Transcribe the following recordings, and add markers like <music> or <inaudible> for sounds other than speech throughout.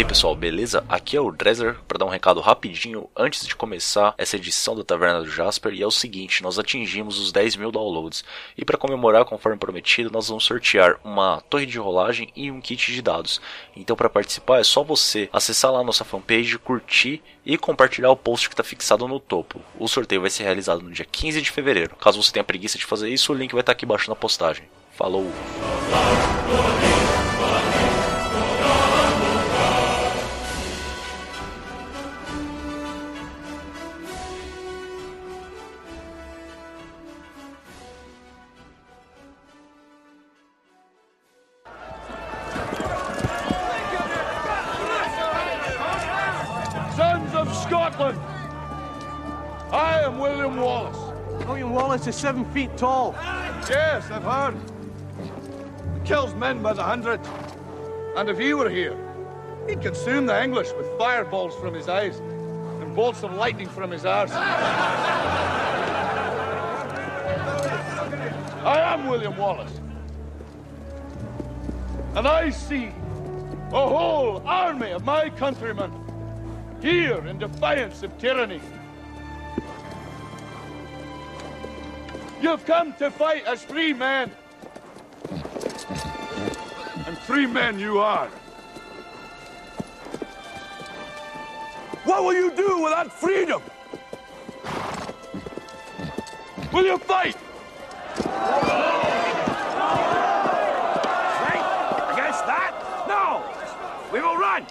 Aí pessoal, beleza? Aqui é o Dresser para dar um recado rapidinho antes de começar essa edição da Taverna do Jasper. E é o seguinte: nós atingimos os 10 mil downloads. E para comemorar, conforme prometido, nós vamos sortear uma torre de rolagem e um kit de dados. Então, para participar, é só você acessar lá a nossa fanpage, curtir e compartilhar o post que está fixado no topo. O sorteio vai ser realizado no dia 15 de fevereiro. Caso você tenha preguiça de fazer isso, o link vai estar aqui embaixo na postagem. Falou! Seven feet tall. Yes, I've heard. He kills men by the hundred. And if he were here, he'd consume the English with fireballs from his eyes and bolts of lightning from his arse. I am William Wallace. And I see a whole army of my countrymen here in defiance of tyranny. You've come to fight as free men. And free men you are. What will you do without freedom? Will you fight? Fight against that? No! We will run!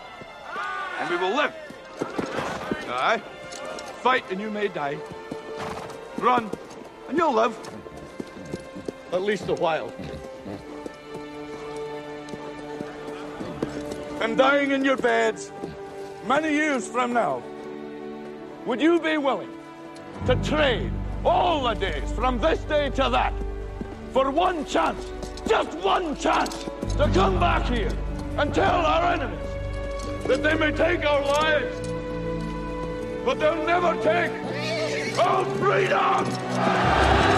And we will live. Aye. Fight and you may die. Run and you'll live. At least a while. And dying in your beds many years from now, would you be willing to trade all the days from this day to that for one chance, just one chance, to come back here and tell our enemies that they may take our lives, but they'll never take our freedom! Podcast.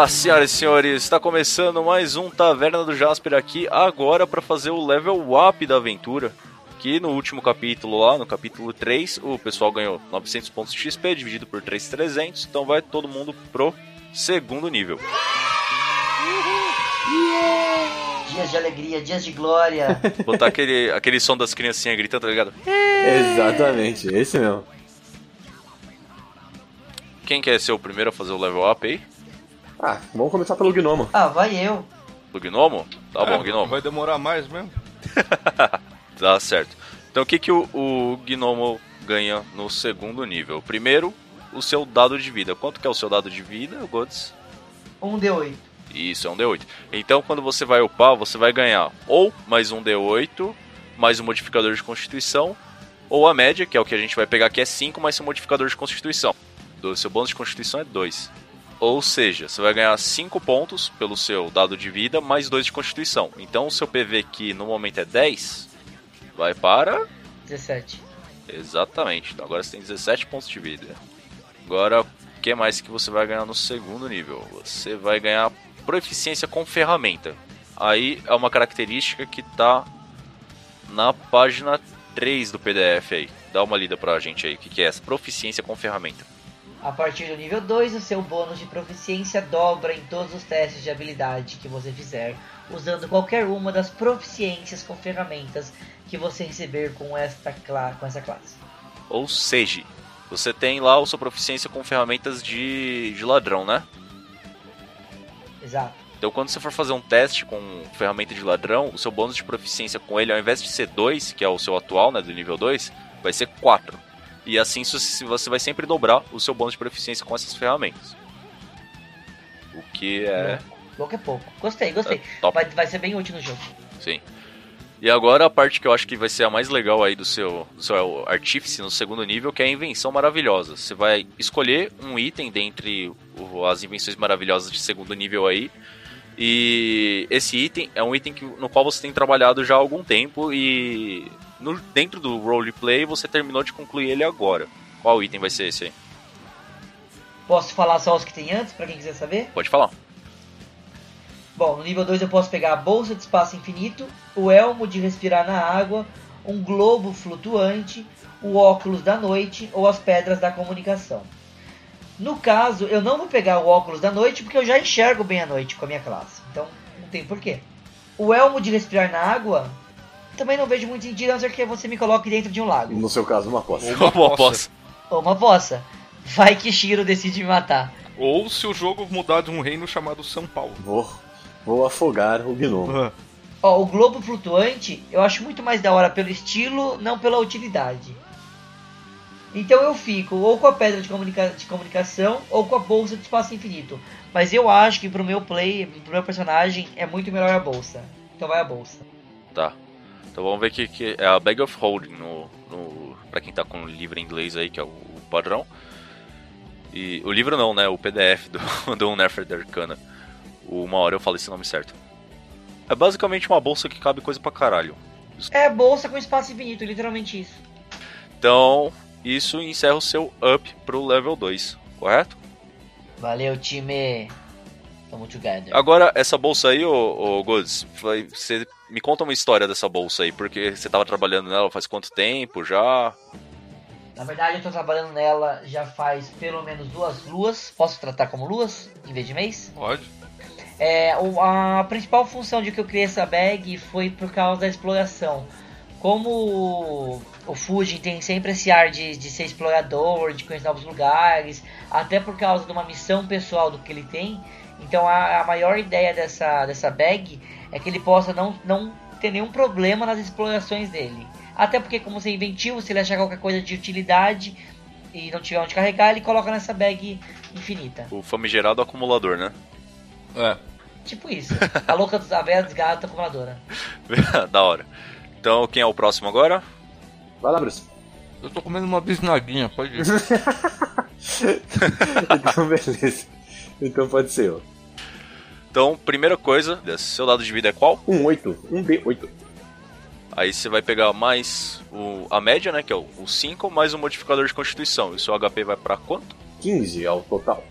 Olá, senhoras e senhores, está começando mais um Taverna do Jasper aqui agora para fazer o level up da aventura. Que no último capítulo lá, no capítulo 3, o pessoal ganhou 900 pontos de XP dividido por 3,300, então vai todo mundo pro segundo nível. Dias de alegria, dias de glória. <laughs> Botar aquele, aquele som das criancinhas gritando, tá ligado? Exatamente, esse mesmo. Quem quer ser o primeiro a fazer o level up aí? Ah, vamos começar pelo Gnomo. Ah, vai eu. Do Gnomo? Tá bom, É, Gnomo. Vai demorar mais mesmo? <laughs> Tá certo. Então o que, que o, o Gnomo ganha no segundo nível? Primeiro, o seu dado de vida. Quanto que é o seu dado de vida, Gods? Um D8. Isso, é um D8. Então quando você vai upar, você vai ganhar ou mais um D8, mais um modificador de constituição, ou a média, que é o que a gente vai pegar que é 5, mais seu modificador de constituição. Do seu bônus de constituição é 2. Ou seja, você vai ganhar 5 pontos pelo seu dado de vida, mais 2 de constituição. Então o seu PV que no momento é 10, vai para 17. Exatamente. Então agora você tem 17 pontos de vida. Agora, o que mais que você vai ganhar no segundo nível? Você vai ganhar proficiência com ferramenta. Aí é uma característica que tá na página 3 do PDF aí. Dá uma lida pra gente aí, o que, que é essa? Proficiência com ferramenta. A partir do nível 2, o seu bônus de proficiência dobra em todos os testes de habilidade que você fizer, usando qualquer uma das proficiências com ferramentas que você receber com, esta com essa classe. Ou seja, você tem lá a sua proficiência com ferramentas de, de ladrão, né? Exato. Então, quando você for fazer um teste com ferramenta de ladrão, o seu bônus de proficiência com ele, ao invés de ser 2, que é o seu atual, né, do nível 2, vai ser 4. E assim você vai sempre dobrar o seu bônus de proficiência com essas ferramentas. O que é. Pouco é pouco. Gostei, gostei. É. Vai, vai ser bem útil no jogo. Sim. E agora a parte que eu acho que vai ser a mais legal aí do seu, do seu artífice no segundo nível, que é a invenção maravilhosa. Você vai escolher um item dentre as invenções maravilhosas de segundo nível aí. E esse item é um item que, no qual você tem trabalhado já há algum tempo e no, dentro do roleplay você terminou de concluir ele agora. Qual item vai ser esse aí? Posso falar só os que tem antes, pra quem quiser saber? Pode falar. Bom, no nível 2 eu posso pegar a bolsa de espaço infinito, o elmo de respirar na água, um globo flutuante, o óculos da noite ou as pedras da comunicação. No caso, eu não vou pegar o óculos da noite porque eu já enxergo bem a noite com a minha classe. Então, não tem porquê. O elmo de respirar na água, também não vejo muito sentido, a não ser que você me coloque dentro de um lago. No seu caso, uma aposta. Uma boa aposta. Ou uma poça. Vai que Shiro decide me matar. Ou se o jogo mudar de um reino chamado São Paulo. Vou, vou afogar o gnomo. Ó, o globo flutuante eu acho muito mais da hora pelo estilo, não pela utilidade. Então eu fico ou com a pedra de, comunica- de comunicação ou com a bolsa de espaço infinito. Mas eu acho que pro meu play, pro meu personagem, é muito melhor a bolsa. Então vai a bolsa. Tá. Então vamos ver que, que é a Bag of Holding no, no para quem tá com o livro em inglês aí, que é o, o padrão. E o livro não, né? O PDF do, <laughs> do Unnerfed Arcana. Uma hora eu falo esse nome certo. É basicamente uma bolsa que cabe coisa pra caralho. É bolsa com espaço infinito, literalmente isso. Então, isso encerra o seu up pro level 2, correto? Valeu, time. Tamo together. Agora, essa bolsa aí, ô, ô Goods, você me conta uma história dessa bolsa aí, porque você tava trabalhando nela faz quanto tempo já? Na verdade, eu tô trabalhando nela já faz pelo menos duas luas. Posso tratar como luas em vez de mês? Pode. É, a principal função de que eu criei essa bag foi por causa da exploração. Como o, o Fujin tem sempre esse ar de, de ser explorador, de conhecer novos lugares, até por causa de uma missão pessoal do que ele tem. Então a, a maior ideia dessa, dessa bag é que ele possa não, não ter nenhum problema nas explorações dele. Até porque, como você é inventivo, se ele achar qualquer coisa de utilidade e não tiver onde carregar, ele coloca nessa bag infinita. O famigerado acumulador, né? É. Tipo isso. A louca dos velha desgata acumuladora. <laughs> da hora. Então, quem é o próximo agora? Vai lá, Bruce. Eu tô comendo uma bisnaguinha, pode ir. <laughs> Então, beleza. Então pode ser eu. Então, primeira coisa, seu dado de vida é qual? Um 8. Um D8. Aí você vai pegar mais o, a média, né, que é o 5, mais o modificador de constituição. E o seu HP vai pra quanto? 15 ao total.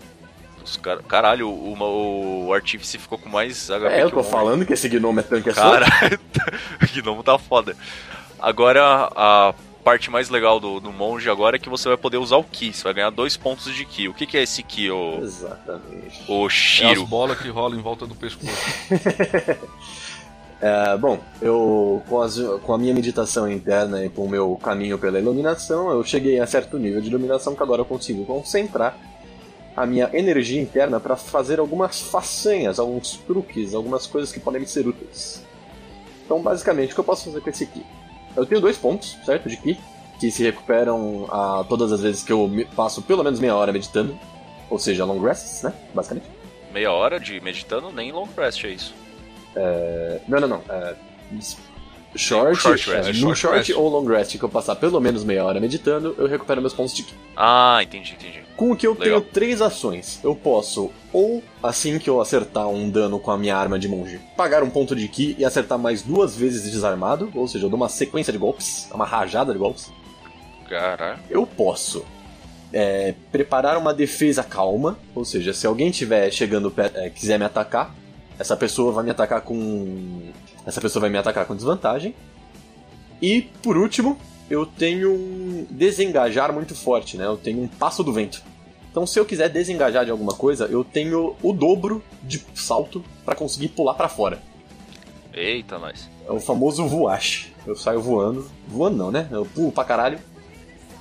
Os car- Caralho, o, o, o Artífice ficou com mais HP É, eu tô falando que esse gnomo é tanque é só. Caralho, <laughs> o gnomo tá foda. Agora, a parte mais legal do, do monge agora é que você vai poder usar o Ki. Você vai ganhar dois pontos de Ki. O que, que é esse Ki, o, Exatamente. o É Shiro? as bolas que rolam em volta do pescoço. <laughs> É, bom, eu com, as- com a minha meditação interna e com o meu caminho pela iluminação, eu cheguei a certo nível de iluminação que agora eu consigo concentrar a minha energia interna para fazer algumas façanhas, alguns truques, algumas coisas que podem me ser úteis. Então, basicamente, o que eu posso fazer com esse aqui? Eu tenho dois pontos, certo, de Ki, que se recuperam a todas as vezes que eu passo pelo menos meia hora meditando, ou seja, long rests, né, basicamente. Meia hora de meditando, nem long rest é isso. Não, não, não. É, short, Short rest, é, é no short short rest. ou long rest que eu passar pelo menos meia hora meditando, eu recupero meus pontos de ki. Ah, entendi, entendi. Com o que eu Legal. tenho três ações. Eu posso, ou assim que eu acertar um dano com a minha arma de monge, pagar um ponto de ki e acertar mais duas vezes desarmado, ou seja, eu dou uma sequência de golpes, uma rajada de golpes. Caralho. Eu posso é, preparar uma defesa calma, ou seja, se alguém tiver chegando perto, é, quiser me atacar, essa pessoa vai me atacar com essa pessoa vai me atacar com desvantagem. E por último, eu tenho um desengajar muito forte, né? Eu tenho um passo do vento. Então, se eu quiser desengajar de alguma coisa, eu tenho o dobro de salto para conseguir pular para fora. Eita, nós. É o famoso voache. Eu saio voando, voando não, né? Eu pulo pra caralho.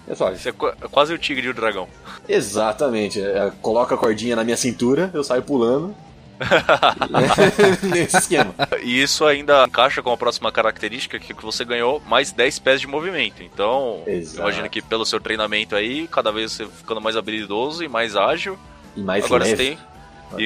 É só, Você é é quase o tigre e o dragão. Exatamente. É, coloca a cordinha na minha cintura, eu saio pulando. <laughs> Nesse esquema. E isso ainda encaixa com a próxima característica que que você ganhou mais 10 pés de movimento. Então, Exato. imagina que pelo seu treinamento aí, cada vez você ficando mais habilidoso e mais ágil, E mais agora leve. você tem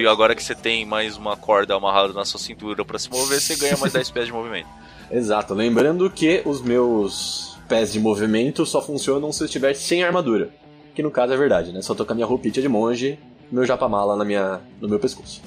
E agora que você tem mais uma corda amarrada na sua cintura pra se mover, você ganha mais 10 pés de movimento. <laughs> Exato, lembrando que os meus pés de movimento só funcionam se eu estiver sem armadura. Que no caso é verdade, né? Só tô com a minha roupinha de monge, meu japamala na minha, no meu pescoço.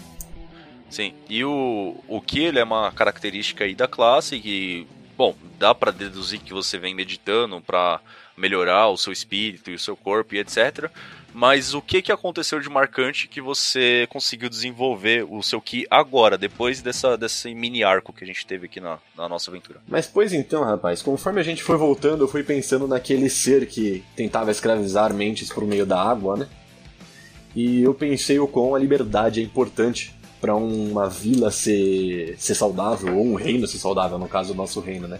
Sim, e o, o Ki ele é uma característica aí da classe que, bom, dá pra deduzir que você vem meditando pra melhorar o seu espírito e o seu corpo e etc. Mas o que, que aconteceu de marcante que você conseguiu desenvolver o seu Ki agora, depois dessa, desse mini arco que a gente teve aqui na, na nossa aventura? Mas pois então, rapaz, conforme a gente foi voltando, eu fui pensando naquele ser que tentava escravizar mentes por meio da água, né? E eu pensei o quão a liberdade é importante pra uma vila ser, ser saudável, ou um reino ser saudável, no caso do nosso reino, né?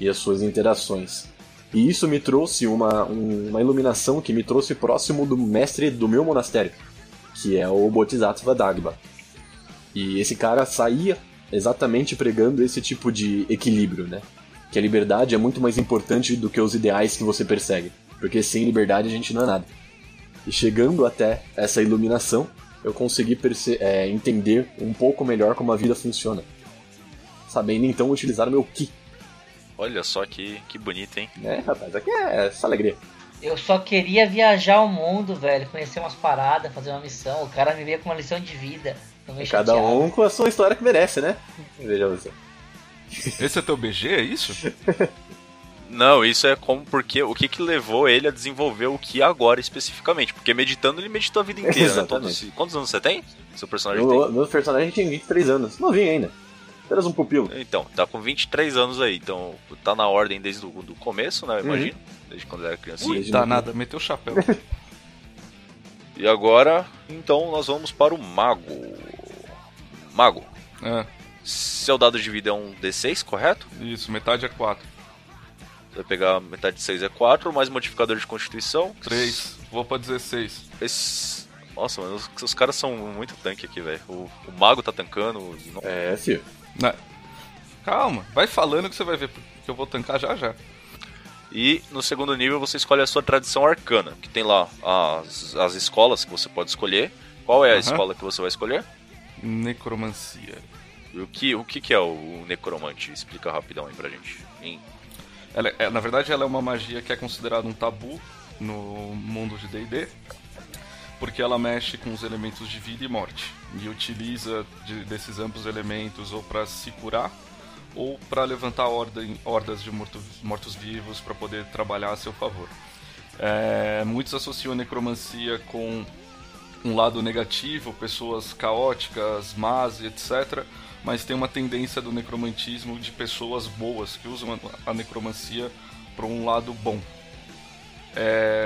E as suas interações. E isso me trouxe uma, um- uma iluminação que me trouxe próximo do mestre do meu monastério, que é o Bodhisattva Dagba. E esse cara saía exatamente pregando esse tipo de equilíbrio, né? Que a liberdade é muito mais importante do que os ideais que você persegue. Porque sem liberdade a gente não é nada. E chegando até essa iluminação, eu consegui perce- é, entender um pouco melhor como a vida funciona. Sabendo então utilizar o meu Ki. Olha só que, que bonito, hein? É, rapaz, aqui é essa alegria. Eu só queria viajar o mundo, velho, conhecer umas paradas, fazer uma missão. O cara me veio com uma lição de vida. Cada chateado. um com a sua história que merece, né? Veja você. Esse é teu BG, é isso? <laughs> Não, isso é como porque o que que levou ele a desenvolver o que agora especificamente? Porque meditando ele meditou a vida inteira, né? <laughs> Todos- quantos anos você tem? Seu personagem Meu, meu personagem tem 23 anos. Novinho ainda. Apenas um pupilo. tem? Então, tá com 23 anos aí, então tá na ordem desde o do começo, né? Eu imagino. Desde quando era criancinha. Desde Danada, meteu o chapéu. <laughs> E agora, então, nós vamos para o Mago. Mago, É, seu dado de vida é um D6, correto? isso, metade é 4. Você vai pegar metade de 6 é 4, mais modificador de constituição. 3, vou pra 16. Esse... Nossa, mano, os, os caras são muito tanque aqui, velho. O, o Mago tá tancando. não- É, filho. Não. Calma, vai falando que você vai ver que eu vou tancar já já. E no segundo nível você escolhe a sua tradição arcana, que tem lá as, as escolas que você pode escolher. Qual é a Aham. escola que você vai escolher? Necromancia. E o que, o que, que é o necromante? Explica rapidão aí pra gente. Em- Ela é- na verdade, ela é uma magia que é considerada um tabu no mundo de D&D, porque ela mexe com os elementos de vida e morte e utiliza de- desses ambos elementos ou para se curar ou para levantar ordem, hordas de mortos- mortos-vivos para poder trabalhar a seu favor. É, muitos associam a necromancia com um lado negativo, pessoas caóticas, más, etc. Mas tem uma tendência do necromantismo de pessoas boas que usam a- necromancia para um lado bom.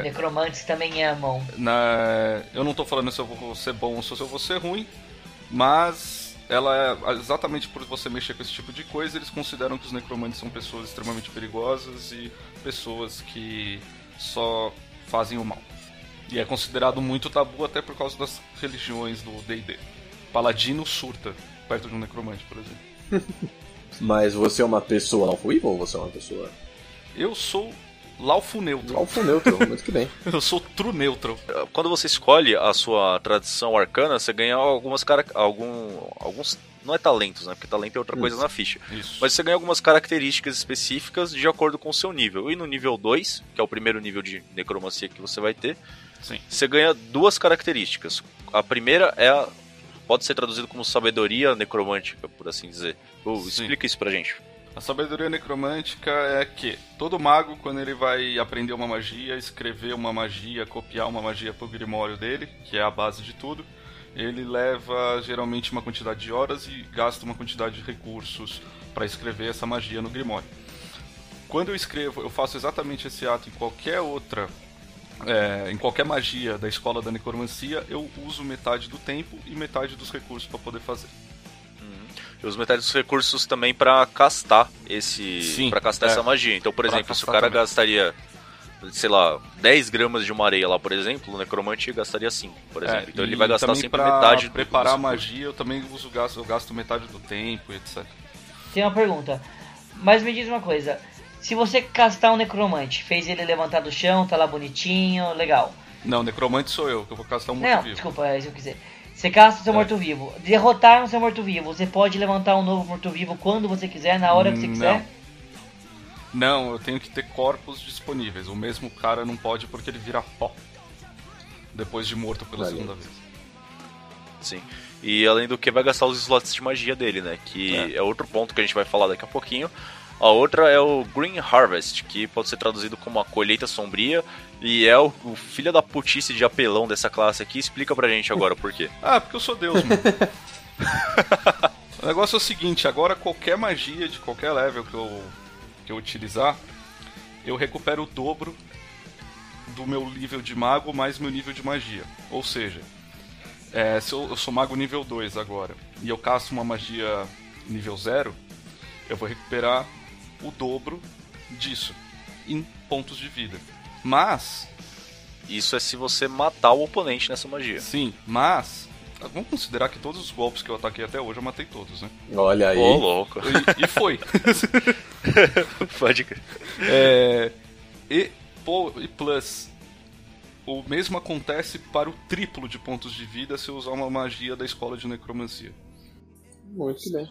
Necromantes também amam. Na- eu não tô falando se eu vou ser bom ou se eu vou ser ruim, mas ela é exatamente por você mexer com esse tipo de coisa, eles consideram que os necromantes são pessoas extremamente perigosas e pessoas que só fazem o mal. E é considerado muito tabu até por causa das religiões do D&D. Paladino surta perto de um necromante, por exemplo. <laughs> Mas você é uma pessoa evil ou você é uma pessoa Eu sou Laufo Neutro. alfo neutro? <laughs> Muito que bem. Eu sou True Neutro. Quando você escolhe a sua tradição arcana, você ganha algumas cara... algum... alguns. Não é talentos, né? Porque talento é outra coisa na ficha. Isso. Mas você ganha algumas características específicas de acordo com o seu nível. E no nível 2, que é o primeiro nível de necromancia que você vai ter, Sim. você ganha duas características. A primeira é a. Pode ser traduzido como sabedoria necromântica, por assim dizer. Sim. explica isso pra gente. A sabedoria necromântica é que todo mago, quando ele vai aprender uma magia, escrever uma magia, copiar uma magia pro grimório dele, que é a base de tudo, ele leva geralmente uma quantidade de horas e gasta uma quantidade de recursos para escrever essa magia no grimório. Quando eu escrevo, eu faço exatamente esse ato em qualquer outra é, em qualquer magia da escola da necromancia, eu uso metade do tempo e metade dos recursos para poder fazer. E os metades dos recursos também pra castar esse. Para castar é. essa magia. Então, por Pra exemplo, se o cara também. gastaria, sei lá, 10 gramas de uma areia lá, por exemplo, o necromante gastaria 5, por exemplo. É, então ele vai gastar sempre pra metade do- preparar a magia, eu também uso gasto, eu gasto metade do tempo, etc. Tem uma pergunta. Mas me diz uma coisa. Se você castar um necromante, fez ele levantar do chão, tá lá bonitinho, legal. Não, necromante sou eu, que eu vou castar um Não, morto-vivo. desculpa, é isso que eu quiser. Você caça É. seu morto-vivo. Derrotar um seu morto-vivo. Você pode levantar um novo morto-vivo quando você quiser, na hora que você Não. quiser. Não, eu tenho que ter corpos disponíveis. O mesmo cara não pode porque ele vira pó. Depois de morto pela Valeu. segunda vez. Sim. E além do que vai gastar os slots de magia dele, né? Que É. é. outro ponto que a gente vai falar daqui a pouquinho. A outra é o Green Harvest, que pode ser traduzido como a colheita sombria. E é o, o filho da putice de apelão dessa classe aqui. Explica pra gente agora por quê. <laughs> Ah, porque eu sou Deus, mano. <laughs> o negócio é o seguinte, agora qualquer magia de qualquer level que eu, que eu utilizar, eu recupero o dobro do meu nível de mago mais meu nível de magia. Ou seja, é, se eu, eu sou mago nível 2 agora e eu caço uma magia nível 0, eu vou recuperar o dobro disso em pontos de vida. Mas Isso é se você matar o oponente nessa magia. Sim, mas vamos considerar que todos os golpes que eu ataquei até hoje eu matei todos, né? Olha aí. Ô, louco. E, e foi. <laughs> Pode crer. É, e, pô, e plus, o mesmo acontece para o triplo de pontos de vida se eu usar uma magia da escola de necromancia. Muito bem.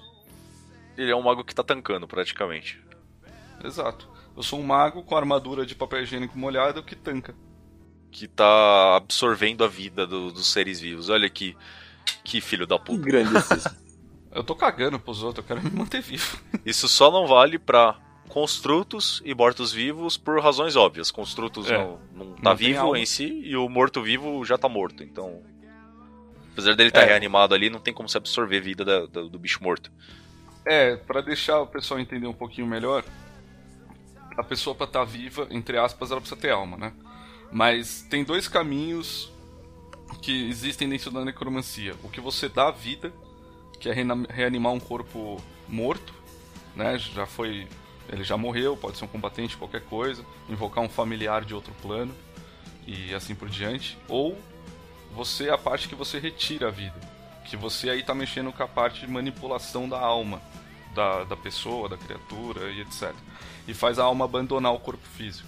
Ele é um mago que tá tancando, praticamente. Exato. Eu sou um mago com armadura de papel higiênico molhado que tanca. Que tá absorvendo a vida do- dos seres vivos. Olha que, que filho da Que puta. grandíssimo. <laughs> Eu tô cagando pros outros, eu quero me manter vivo. Isso só não vale pra construtos e mortos-vivos por razões óbvias. Construtos É. não, não tá Não vivo em si e o morto-vivo já tá morto. Então, apesar dele estar É. reanimado ali, não tem como se absorver a vida da- da- do bicho morto. É, pra deixar o pessoal entender um pouquinho melhor, a pessoa pra estar viva, entre aspas, ela precisa ter alma, né? Mas tem dois caminhos que existem dentro da necromancia. O que você dá vida, que é reanimar um corpo morto, né? Já foi, ele já morreu, pode ser um combatente, qualquer coisa, invocar um familiar de outro plano e assim por diante. Ou você a parte que você retira a vida, que você aí tá mexendo com a parte de manipulação da alma da, da pessoa, da criatura e etc. E faz a alma abandonar o corpo físico.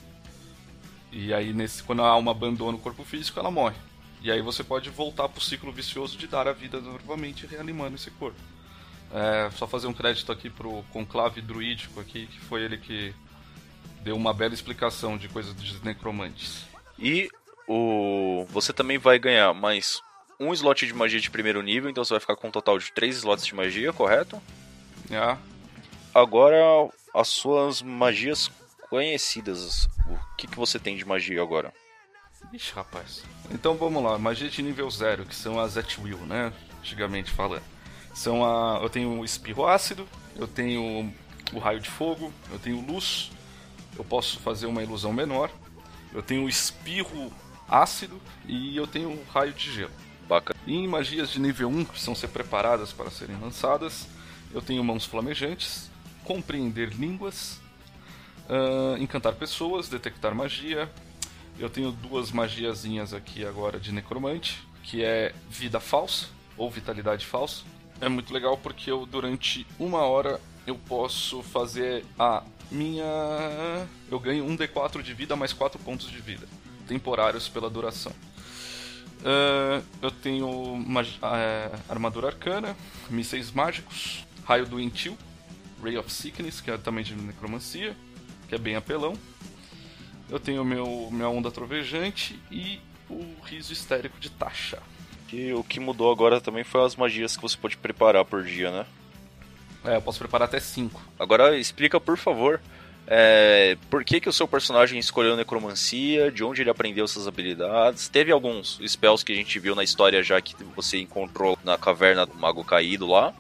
E aí, nesse, quando a alma abandona o corpo físico, ela morre. E aí você pode voltar pro ciclo vicioso de dar a vida novamente, reanimando esse corpo. É, só fazer um crédito aqui pro conclave druídico aqui, que foi ele que deu uma bela explicação de coisas dos necromantes. E o você também vai ganhar mais um slot de magia de primeiro nível, então você vai ficar com um total de três slots de magia, correto? Ah, Agora, as suas magias conhecidas. O que, que você tem de magia agora? Ixi, rapaz. Então vamos lá, magia de nível 0, que são as at will, né? Antigamente falando. São a. Eu tenho o espirro ácido, eu tenho o raio de fogo, eu tenho luz, eu posso fazer uma ilusão menor, eu tenho o espirro ácido e eu tenho o raio de gelo. Bacana. E em magias de nível 1, que precisam ser preparadas para serem lançadas, eu tenho mãos flamejantes, compreender línguas, ah, encantar pessoas, detectar magia. Eu tenho duas magiazinhas aqui agora de necromante, que é vida falsa ou vitalidade falsa. É muito legal porque eu durante uma hora eu posso fazer a minha. Eu ganho um D4 de vida mais 4 pontos de vida, temporários pela duração. Ah, eu tenho ah, armadura arcana, mísseis mágicos, raio doentio, Ray of Sickness, que é também de necromancia, que é bem apelão. Eu tenho meu minha onda trovejante e o riso histérico de taxa. E o que mudou agora também foi as magias que você pode preparar por dia, né? É, eu posso preparar até 5. Agora explica, por favor, é, por que, que o seu personagem escolheu necromancia, de onde ele aprendeu essas habilidades. Teve alguns spells que a gente viu na história já que você encontrou na caverna do Mago Caído lá.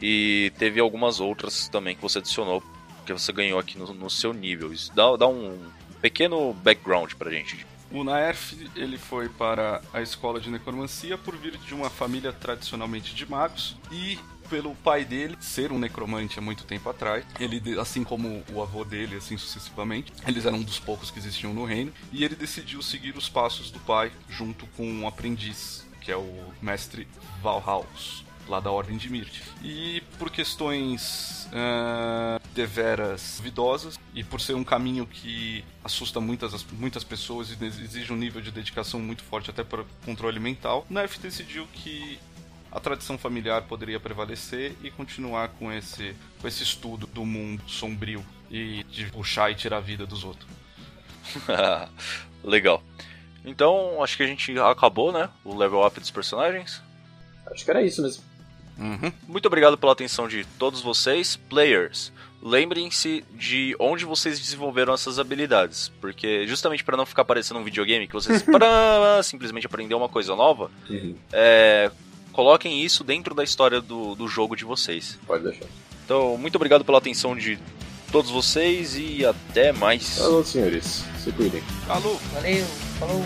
E teve algumas outras também que você adicionou, que você ganhou aqui no, no seu nível. Isso dá, dá um pequeno background pra gente. O Naerf ele foi para a escola de necromancia por vir de uma família tradicionalmente de magos e pelo pai dele ser um necromante há muito tempo atrás. Ele, assim como o avô dele, assim sucessivamente, eles eram um dos poucos que existiam no reino e ele decidiu seguir os passos do pai junto com um aprendiz que é o mestre Valhaus. Lá da Ordem de Mirth. E por questões uh, deveras vidosas e por ser um caminho que assusta muitas, muitas pessoas e exige um nível de dedicação muito forte até para controle mental, Nerf decidiu que a tradição familiar poderia prevalecer e continuar com esse, com esse estudo do mundo sombrio e de puxar e tirar a vida dos outros. <laughs> Legal. Então, acho que a gente acabou, né? O level up dos personagens. Acho que era isso mesmo. Uhum. Muito obrigado pela atenção de todos vocês, players. Lembrem-se de onde vocês desenvolveram essas habilidades, porque justamente para não ficar parecendo um videogame que vocês <laughs> para simplesmente aprender uma coisa nova, Uhum. é, coloquem isso dentro da história do, do jogo de vocês. Pode deixar. Então, muito obrigado pela atenção de todos vocês e até mais. Alô, senhores. Se cuidem. Alô! Valeu, falou.